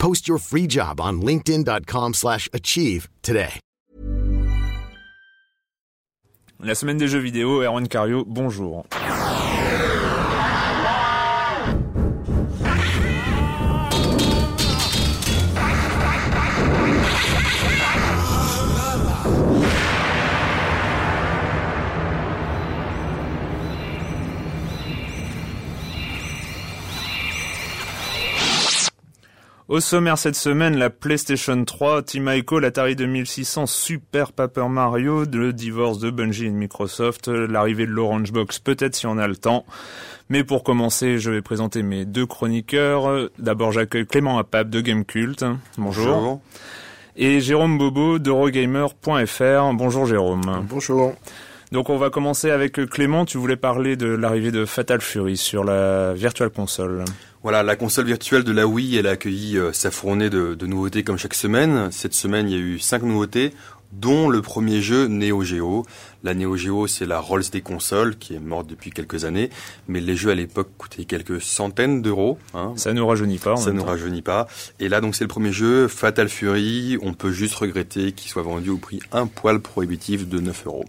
Post your free job on linkedin.com/achieve slash achieve today. La semaine des jeux vidéo, Erwan Cario, bonjour. Au sommaire cette semaine, la PlayStation 3, Team Ico, l'Atari 2600, Super Paper Mario, le divorce de Bungie et de Microsoft, l'arrivée de l'Orange Box, peut-être si on a le temps. Mais pour commencer, je vais présenter mes deux chroniqueurs. D'abord, j'accueille Clément Apap de Gamecult. Bonjour. Bonjour. Et Jérôme Bobo d'Eurogamer.fr. Bonjour Jérôme. Bonjour. Donc on va commencer avec Clément. Tu voulais parler de l'arrivée de Fatal Fury sur la Virtual Console. Voilà, la console virtuelle de la Wii, elle a accueilli euh, sa fournée de, de nouveautés comme chaque semaine. Cette semaine, il y a eu cinq nouveautés, dont le premier jeu Neo Geo. La Neo Geo, c'est la Rolls des consoles, qui est morte depuis quelques années, mais les jeux à l'époque coûtaient quelques centaines d'euros. Hein. Ça ne rajeunit pas. en Ça même ne temps. rajeunit pas. Et là, donc, c'est le premier jeu, Fatal Fury. On peut juste regretter qu'il soit vendu au prix un poil prohibitif de 9 euros.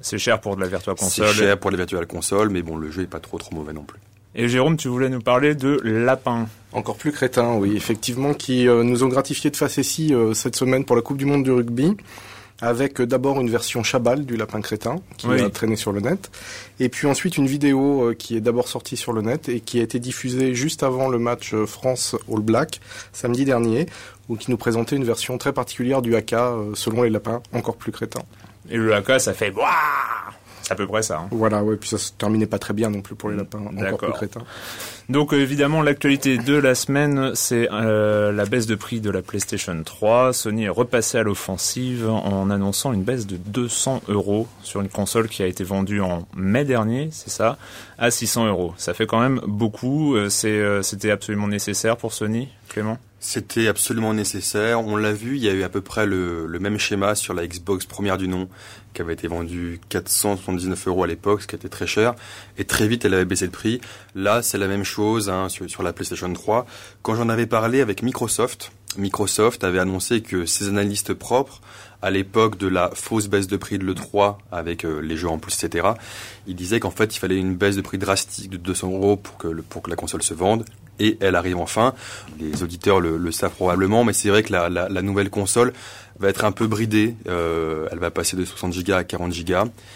C'est cher pour de la Virtual C'est Console. cher pour les virtual consoles, mais bon, le jeu est pas trop trop mauvais non plus. Et Jérôme, tu voulais nous parler de Lapin. Encore plus crétin, oui, effectivement, qui euh, nous ont gratifié de facéties euh, cette semaine pour la Coupe du Monde du rugby, avec euh, d'abord une version Chabal du lapin crétin qui Oui. a traîné sur le net, et puis ensuite une vidéo euh, qui est d'abord sortie sur le net et qui a été diffusée juste avant le match euh, France All Black samedi dernier, où qui nous présentait une version très particulière du haka euh, selon les lapins, encore plus crétin. Et le AK, ça fait Wouah C'est à peu près ça. hein. Voilà, ouais, puis ça se terminait pas très bien non plus pour les lapins, encore D'accord. plus crétins. Donc euh, évidemment, l'actualité de la semaine, c'est euh, la baisse de prix de la PlayStation 3. Sony est repassé à l'offensive en annonçant une baisse de 200 euros sur une console qui a été vendue en mai dernier, c'est ça, à 600 euros. Ça fait quand même beaucoup. Euh, c'est, euh, c'était absolument nécessaire pour Sony, Clément? C'était absolument nécessaire. On l'a vu, il y a eu à peu près le, le même schéma sur la Xbox première du nom, qui avait été vendue 479 euros à l'époque, ce qui était très cher. Et très vite, elle avait baissé de prix. Là, c'est la même chose hein, sur, la PlayStation 3. Quand j'en avais parlé avec Microsoft, Microsoft avait annoncé que ses analystes propres, à l'époque de la fausse baisse de prix de l'E3, avec euh, les jeux en plus, etc., ils disaient qu'en fait, il fallait une baisse de prix drastique de 200 euros pour que, pour que la console se vende. Et elle arrive enfin. Les auditeurs le, le savent probablement, mais c'est vrai que la, la, la nouvelle console va être un peu bridée. Euh, elle va passer de 60 Go à 40 Go.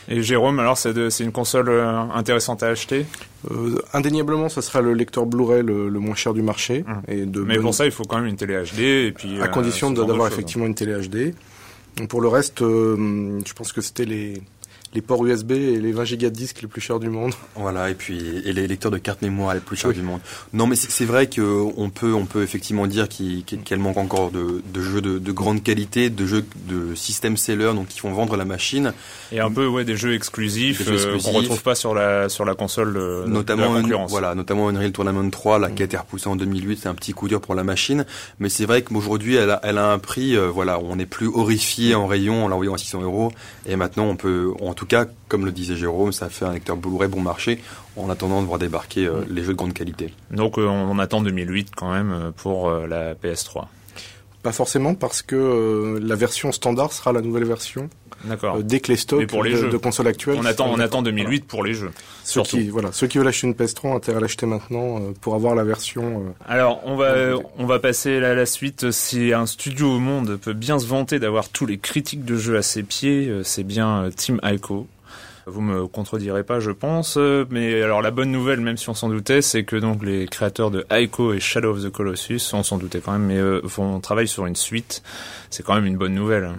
Et Jérôme, alors c'est, une console euh, intéressante à acheter, Euh, indéniablement, ça sera le lecteur Blu-ray le, le moins cher du marché. Hum. Et de mais bonne- pour ça, il faut quand même une télé HD et puis à euh, condition d'avoir effectivement une télé HD. Donc, Pour le reste, euh, je pense que c'était les les ports USB et les 20 gigas de disques les plus chers du monde. Voilà, et puis et les lecteurs de cartes mémoire les plus chers du monde. Non, mais c'est vrai qu'on peut, on peut effectivement dire qu'elle manque encore de, de jeux de, de, grande qualité, de jeux de système seller, donc qui font vendre la machine. Et un peu ouais des jeux exclusifs, euh, qu'on retrouve pas sur la sur la console euh, notamment de la concurrence. voilà, notamment Unreal Tournament 3, là, qui a été repoussé en 2008, c'est un petit coup dur pour la machine. Mais c'est vrai qu'aujourd'hui, elle a, elle a un prix, euh, voilà, on n'est plus horrifié en rayon en l'envoyant à 600 euros. Et maintenant, on peut, en tout cas, comme le disait Jérôme, ça fait un lecteur Blu-ray bon marché en attendant de voir débarquer euh, les jeux de grande qualité. Donc euh, on attend 2008 quand même euh, pour la PS3. Pas forcément parce que la version standard sera la nouvelle version. D'accord. dès que les stocks pour les de, de consoles actuelles. On attend, on attend 2008 pour les jeux. Ceux qui, voilà, ceux qui veulent acheter une PS3 ont intérêt à l'acheter maintenant pour avoir la version. Alors, on va, on va passer à la suite. Si un studio au monde peut bien se vanter d'avoir tous les critiques de jeux à ses pieds, c'est bien Team Ico. Vous me contredirez pas, je pense. Mais alors la bonne nouvelle, même si on s'en doutait, c'est que donc les créateurs de Ico et Shadow of the Colossus, on s'en doutait quand même, mais euh, vont travailler sur une suite. C'est quand même une bonne nouvelle.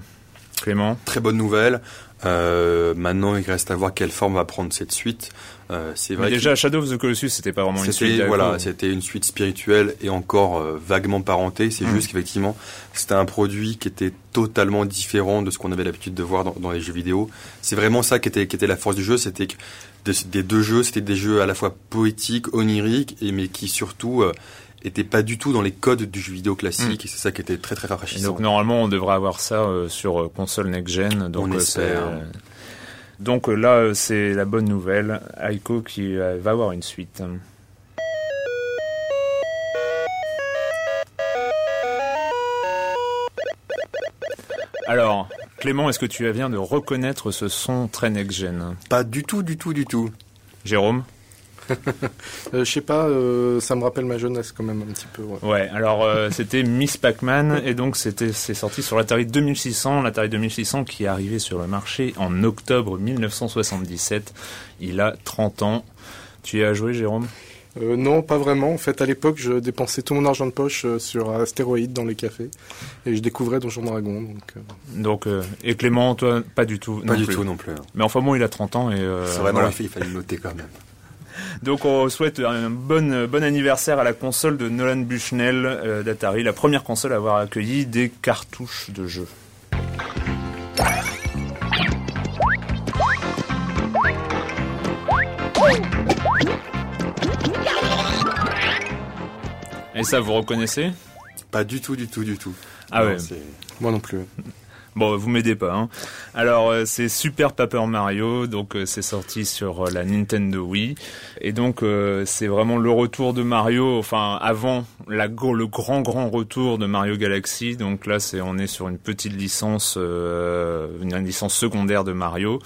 Clément? Très bonne nouvelle. Euh, maintenant, il reste à voir quelle forme va prendre cette suite. Euh, c'est vrai. déjà, Shadow of the Colossus, c'était pas vraiment une suite. Voilà, c'était une suite spirituelle et encore euh, vaguement parentée. C'est hmm. juste qu'effectivement, c'était un produit qui était totalement différent de ce qu'on avait l'habitude de voir dans, les jeux vidéo. C'est vraiment ça qui était, qui était la force du jeu, c'était que des deux jeux, c'était des jeux à la fois poétiques, oniriques, et mais qui surtout euh, était pas du tout dans les codes du jeu vidéo classique mm. et c'est ça qui était très très rafraîchissant. donc normalement on devrait avoir ça euh, sur console next gen. Donc on euh, espère. Donc là c'est la bonne nouvelle. Aiko qui va avoir une suite. Alors, Clément, est-ce que tu viens de reconnaître ce son très next-gen? Pas du tout, du tout, du tout. Jérôme? euh, je sais pas, euh, ça me rappelle ma jeunesse quand même un petit peu. Ouais, alors euh, c'était Miss Pac-Man et donc c'était c'est sorti sur l'Atari 2600, l'Atari 2600 qui est arrivé sur le marché en octobre 1977. Il a 30 ans. Tu y as joué, Jérôme? Non, pas vraiment. En fait, à l'époque, je dépensais tout mon argent de poche sur Astéroïde dans les cafés et je découvrais Donjon Dragon. Donc, donc et Clément, toi, pas du tout. Pas du tout non plus. Hein. Mais enfin bon, il a 30 ans et. C'est vrai, voilà. il fallait noter quand même. Donc on souhaite un bon, bon anniversaire à la console de Nolan Bushnell euh, d'Atari, la première console à avoir accueilli des cartouches de jeux. Et ça, vous reconnaissez? Pas du tout, du tout, du tout. Ah ouais. Moi non plus. Bon, vous m'aidez pas. Hein. Alors, euh, c'est Super Paper Mario, donc euh, c'est sorti sur euh, la Nintendo Wii, et donc c'est vraiment le retour de Mario, enfin avant la le grand grand retour de Mario Galaxy. Donc là, c'est on est sur une petite licence, une licence secondaire de Mario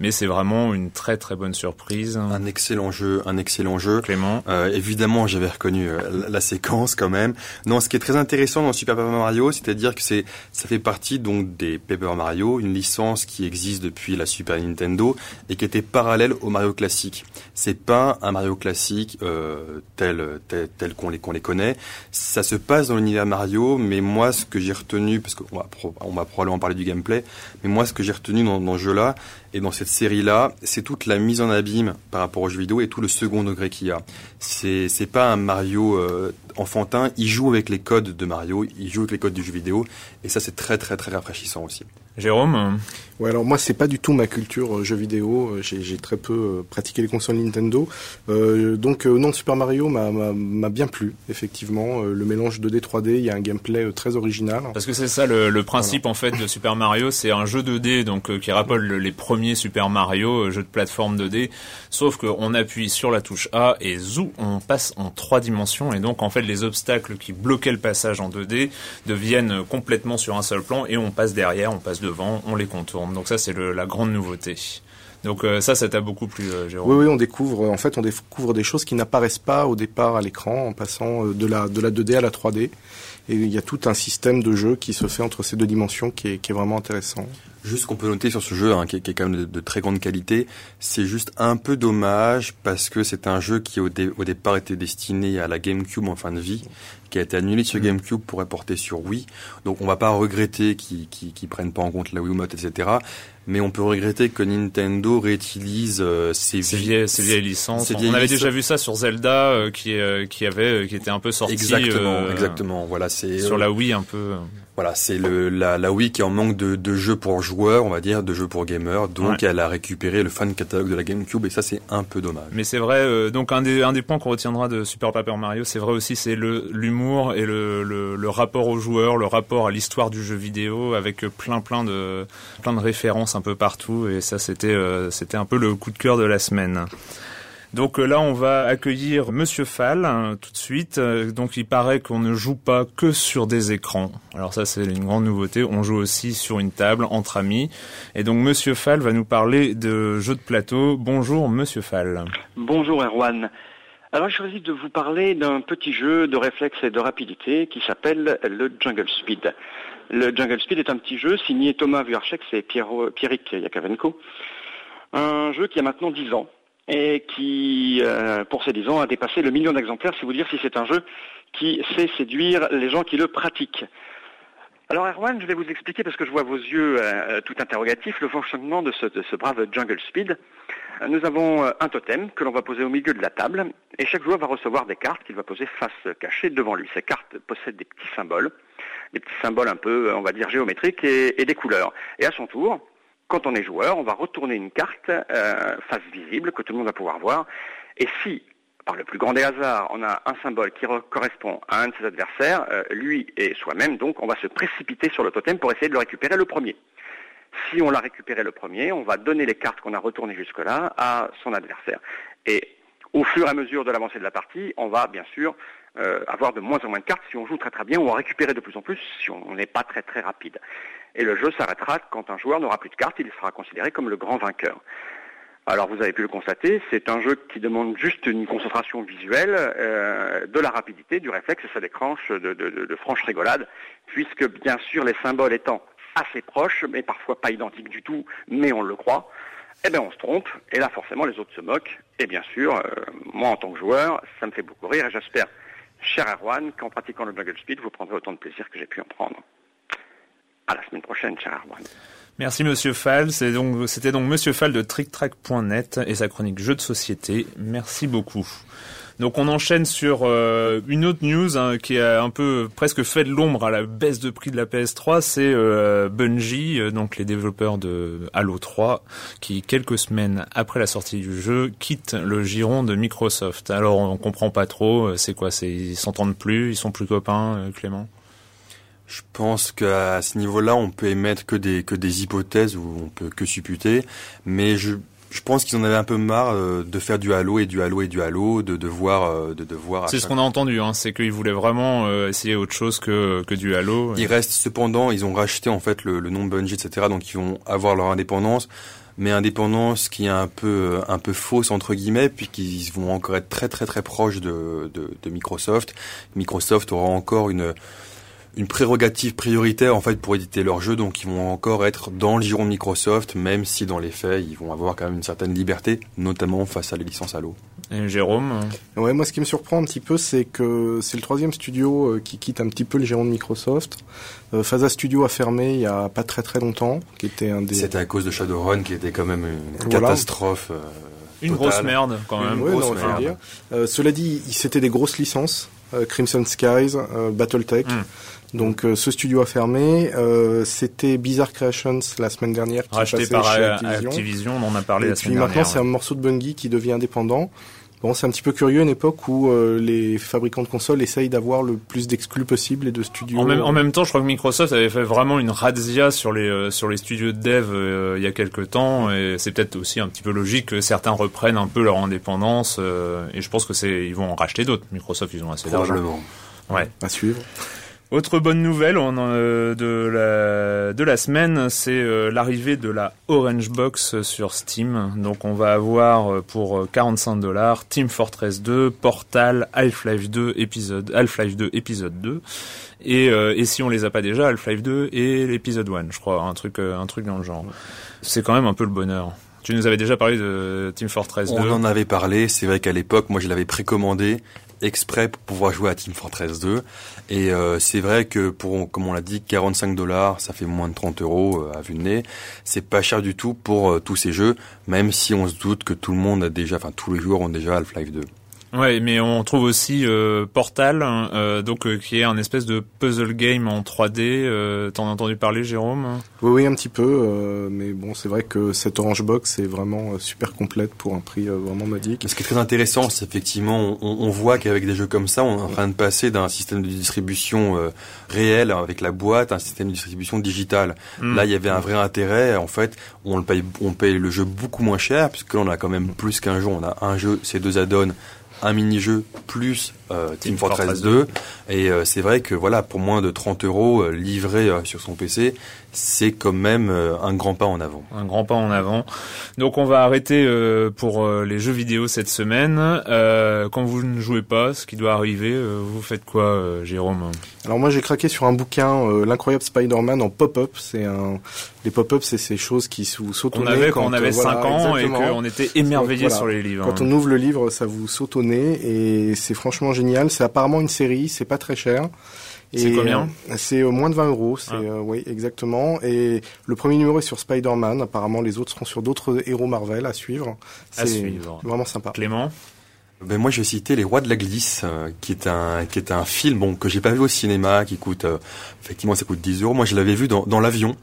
mais c'est vraiment une très très bonne surprise. Un excellent jeu, un excellent jeu. Clément. Euh, évidemment, j'avais reconnu euh, la, séquence quand même. Non, ce qui est très intéressant dans Super Paper Mario, c'est-à-dire que c'est ça fait partie donc des Paper Mario, une licence qui existe depuis la Super Nintendo et qui était parallèle au Mario classique. C'est pas un Mario classique euh, tel tel, tel qu'on les qu'on les connaît. Ça se passe dans l'univers Mario, mais moi ce que j'ai retenu, parce qu'on va probablement parler du gameplay, mais moi ce que j'ai retenu dans, dans ce jeu-là, et dans cette série-là, c'est toute la mise en abîme par rapport aux jeux vidéo et tout le second degré qu'il y a. C'est c'est pas un Mario euh, enfantin, il joue avec les codes de Mario, il joue avec les codes du jeu vidéo et ça c'est très très très rafraîchissant aussi. Jérôme Ouais, alors moi c'est pas du tout ma culture euh, jeu vidéo. Euh, j'ai très peu euh, pratiqué les consoles Nintendo. Euh, donc euh, non, Super Mario m'a bien plu effectivement. le mélange 2D 3D, il y a un gameplay très original. Parce que c'est ça le, le principe en fait de Super Mario, c'est un jeu 2D donc qui rappelle les premiers Super Mario, jeu de plateforme 2D. Sauf qu'on appuie sur la touche A et zou, on passe en trois dimensions et donc en fait les obstacles qui bloquaient le passage en 2D deviennent complètement sur un seul plan et on passe derrière, on passe devant, on les contourne. Donc ça c'est la grande nouveauté. Donc euh, ça, ça t'a beaucoup plu, euh, Jérôme. Oui, oui, on découvre. En fait, on découvre des choses qui n'apparaissent pas au départ à l'écran, en passant euh, de la de la 2D à la 3D. Et il y a tout un système de jeu qui se fait entre ces deux dimensions qui est vraiment intéressant. Juste qu'on peut noter sur ce jeu, hein, qui, est, qui, est, quand même de, de très grande qualité, c'est juste un peu dommage parce que c'est un jeu qui au, dé, au, départ était destiné à la GameCube en fin de vie, qui a été annulé sur mmh. GameCube pour être porté sur Wii. Donc on va pas regretter qu'ils qu qu prennent pas en compte la Wiimote, etc mais on peut regretter que Nintendo réutilise euh, ses, vieilles, ces vieilles licences. Vieilles on avait déjà vu ça sur Zelda, euh, qui, euh, qui avait, qui était un peu sorti. Exactement, exactement. Voilà, c'est sur la Wii un peu. Voilà, c'est le la, la Wii qui est en manque de, de jeux pour joueurs, on va dire, de jeux pour gamers. Donc ouais. elle a récupéré le fan catalogue de la GameCube et ça c'est un peu dommage. Mais c'est vrai, donc un des un des points qu'on retiendra de Super Paper Mario, c'est vrai aussi, c'est le l'humour et le, le, le rapport aux joueurs, le rapport à l'histoire du jeu vidéo avec plein plein de plein de références un peu partout et ça c'était euh, c'était un peu le coup de cœur de la semaine. Donc là, on va accueillir Monsieur Fall hein, tout de suite. Donc il paraît qu'on ne joue pas que sur des écrans. Alors ça, c'est une grande nouveauté. On joue aussi sur une table entre amis. Et donc Monsieur Fall va nous parler de jeux de plateau. Bonjour Monsieur Fall. Bonjour Erwan. Alors j'ai choisi de vous parler d'un petit jeu de réflexe et de rapidité qui s'appelle le Jungle Speed. Le Jungle Speed est un petit jeu signé Thomas Vuarchek et Pierrick Yakavenko. Un jeu qui a maintenant 10 ans et qui, euh, pour ces 10 ans, a dépassé le million d'exemplaires, si vous dire si c'est un jeu qui sait séduire les gens qui le pratiquent. Alors Erwan, je vais vous expliquer, parce que je vois vos yeux euh, tout interrogatifs, le fonctionnement de ce, brave Jungle Speed. Nous avons euh, un totem que l'on va poser au milieu de la table, et chaque joueur va recevoir des cartes qu'il va poser face cachée devant lui. Ces cartes possèdent des petits symboles, des petits symboles un peu, on va dire, géométriques et, des couleurs. Et à son tour, quand on est joueur, on va retourner une carte euh, face visible que tout le monde va pouvoir voir. Et si, par le plus grand des hasards, on a un symbole qui correspond à un de ses adversaires, euh, lui et soi-même, donc on va se précipiter sur le totem pour essayer de le récupérer le premier. Si on l'a récupéré le premier, on va donner les cartes qu'on a retournées jusque-là à son adversaire. Et au fur et à mesure de l'avancée de la partie, on va bien sûr euh, avoir de moins en moins de cartes si on joue très très bien ou en récupérer de plus en plus si on n'est pas très très rapide. Et le jeu s'arrêtera quand un joueur n'aura plus de cartes, il sera considéré comme le grand vainqueur. Alors vous avez pu le constater, c'est un jeu qui demande juste une concentration visuelle, euh, de la rapidité, du réflexe, et ça déclenche de, de, de, de franches rigolades, puisque bien sûr les symboles étant assez proches, mais parfois pas identiques du tout, mais on le croit, eh bien on se trompe, et là forcément les autres se moquent, et bien sûr, euh, moi en tant que joueur, ça me fait beaucoup rire, et j'espère, cher Erwan, qu'en pratiquant le Jungle Speed, vous prendrez autant de plaisir que j'ai pu en prendre. À la semaine prochaine, cher Erwan. Merci Monsieur Fall. C'était donc, donc Monsieur Fall de TrickTrack.net et sa chronique jeux de société. Merci beaucoup. Donc on enchaîne sur euh, une autre news hein, qui a un peu presque fait de l'ombre à la baisse de prix de la PS3, c'est euh, Bungie, euh, donc les développeurs de Halo 3, qui quelques semaines après la sortie du jeu quittent le giron de Microsoft. Alors on comprend pas trop, euh, c'est quoi, c'est ils s'entendent plus, ils sont plus copains, euh, Clément? Je pense qu'à ce niveau-là, on peut émettre que des que des hypothèses ou on peut que supputer, mais je je pense qu'ils en avaient un peu marre euh, de faire du Halo et du Halo et du Halo, de devoir euh, de devoir. C'est ce qu'on a entendu, hein, c'est qu'ils voulaient vraiment euh, essayer autre chose que que du Halo. Il reste cependant, ils ont racheté en fait le, le nom de Bungie, etc. Donc ils vont avoir leur indépendance, mais indépendance qui est un peu un peu fausse entre guillemets, puisqu'ils vont encore être très très très proches de, de, de Microsoft. Microsoft aura encore une une prérogative prioritaire en fait pour éditer leurs jeux, donc ils vont encore être dans le giron de Microsoft, même si dans les faits ils vont avoir quand même une certaine liberté, notamment face à les licences Halo. Et Jérôme Ouais, moi ce qui me surprend un petit peu, c'est que c'est le troisième studio euh, qui quitte un petit peu le giron de Microsoft. Euh, Phasa Studio a fermé il y a pas très très longtemps, qui était un des. C'était à cause de Shadowrun qui était quand même une voilà. catastrophe. Euh, une grosse merde quand même. Ouais, grosse non, merde. dire. Euh, cela dit, c'était des grosses licences. Crimson Skies, BattleTech. Mm. Donc euh, ce studio a fermé. Euh, C'était Bizarre Creations la semaine dernière qui Racheté par chez Activision. Activision. on en a parlé Et la puis semaine maintenant dernière. c'est un morceau de Bungie qui devient indépendant. Bon, c'est un petit peu curieux une époque où euh, les fabricants de consoles essayent d'avoir le plus d'exclus possible et de studios. En même, en même temps, je crois que Microsoft avait fait vraiment une razzia sur les euh, sur les studios de dev euh, il y a quelques temps, et c'est peut-être aussi un petit peu logique que certains reprennent un peu leur indépendance. euh, et je pense que c'est ils vont en racheter d'autres. Microsoft, ils ont assez d'argent. Probablement. Ouais. À suivre. Autre bonne nouvelle on, euh, de, la, de la semaine, c'est euh, l'arrivée de la Orange Box sur Steam. Donc on va avoir euh, pour 45 dollars Team Fortress 2, Portal, Half-Life 2 épisode Half-Life 2 épisode 2 et, et si on les a pas déjà Half-Life 2 et l'épisode 1, je crois, un truc un truc dans le genre. C'est quand même un peu le bonheur. Tu nous avais déjà parlé de Team Fortress 2. On en avait parlé, c'est vrai qu'à l'époque, moi je l'avais précommandé exprès pour pouvoir jouer à Team Fortress 2. Et euh, c'est vrai que pour, comme on l'a dit, 45 dollars, ça fait moins de 30 euros euh, à vue de nez. C'est pas cher du tout pour euh, tous ces jeux, même si on se doute que tout le monde a déjà, enfin tous les joueurs ont déjà Half-Life 2. Ouais, mais on trouve aussi euh, Portal, hein, euh, donc euh, qui est un espèce de puzzle game en 3D. T'en as entendu parler, Jérôme? Oui, oui, un petit peu. mais bon, c'est vrai que cette Orange Box est vraiment super complète pour un prix vraiment modique. Ce qui est très intéressant, c'est effectivement, on, on voit qu'avec des jeux comme ça, on est en train de passer d'un système de distribution réel avec la boîte à un système de distribution digital. Hmm. Là, il y avait un vrai intérêt. En fait, on le paye, on paye le jeu beaucoup moins cher puisque là, on a quand même plus qu'un jeu. On a un jeu, ces deux add-ons un mini-jeu plus euh, Team, Fortress, 2. Et euh, c'est vrai que voilà, pour moins de 30 euros euh, livré sur son PC, c'est quand même un grand pas en avant. Un grand pas en avant. Donc on va arrêter pour les jeux vidéo cette semaine. quand vous ne jouez pas, ce qui doit arriver, vous faites quoi, Jérôme Alors moi j'ai craqué sur un bouquin, l'incroyable Spider-Man en pop-up. C'est un les pop-up, c'est ces choses qui vous sautent au nez. On avait quand on avait 5 ans et qu'on était émerveillé sur les livres. Quand on ouvre le livre, ça vous saute au nez et c'est franchement génial. C'est apparemment une série, c'est pas très cher. C'est combien euh, C'est euh, moins de 20 euros, c'est ah. euh, oui exactement. Et le premier numéro est sur Spider-Man. Apparemment, les autres seront sur d'autres héros Marvel à suivre. C'est vraiment sympa. Clément ben moi je vais citer Les Rois de la Glisse, qui est un qui est un film bon que j'ai pas vu au cinéma, qui coûte effectivement ça coûte 10 euros. Moi je l'avais vu dans, dans l'avion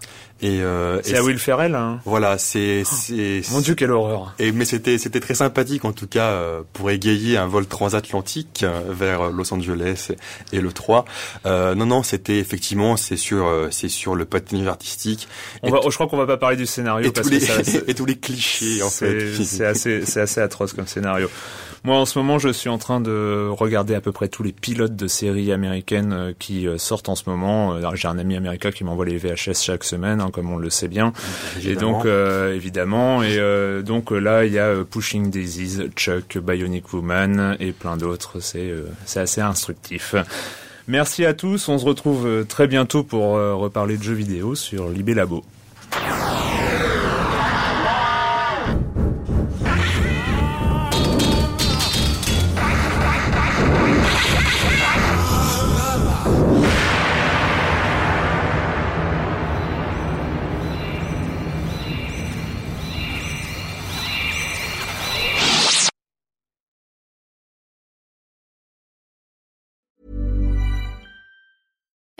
et euh, c'est à Will Ferrell. Hein. Voilà, c'est oh, c'est. Mon Dieu, quelle horreur. Et mais c'était c'était très sympathique en tout cas euh, pour égayer un vol transatlantique euh, vers Los Angeles et, le 3. Euh, non non, c'était effectivement c'est sur euh, c'est sur le patinage artistique. On va, je crois qu'on va pas parler du scénario et parce tous les, que et tous les clichés en fait. C'est assez c'est assez atroce comme scénario. Moi, en ce moment, je suis en train de regarder à peu près tous les pilotes de séries américaines qui sortent en ce moment. J'ai un ami américain qui m'envoie les VHS chaque semaine. Comme on le sait bien. Et donc euh, évidemment, et euh, donc là il y a euh, Pushing Daisies, Chuck, Bionic Woman et plein d'autres. C'est c'est assez instructif. Merci à tous. On se retrouve très bientôt pour reparler de jeux vidéo sur Libé Labo.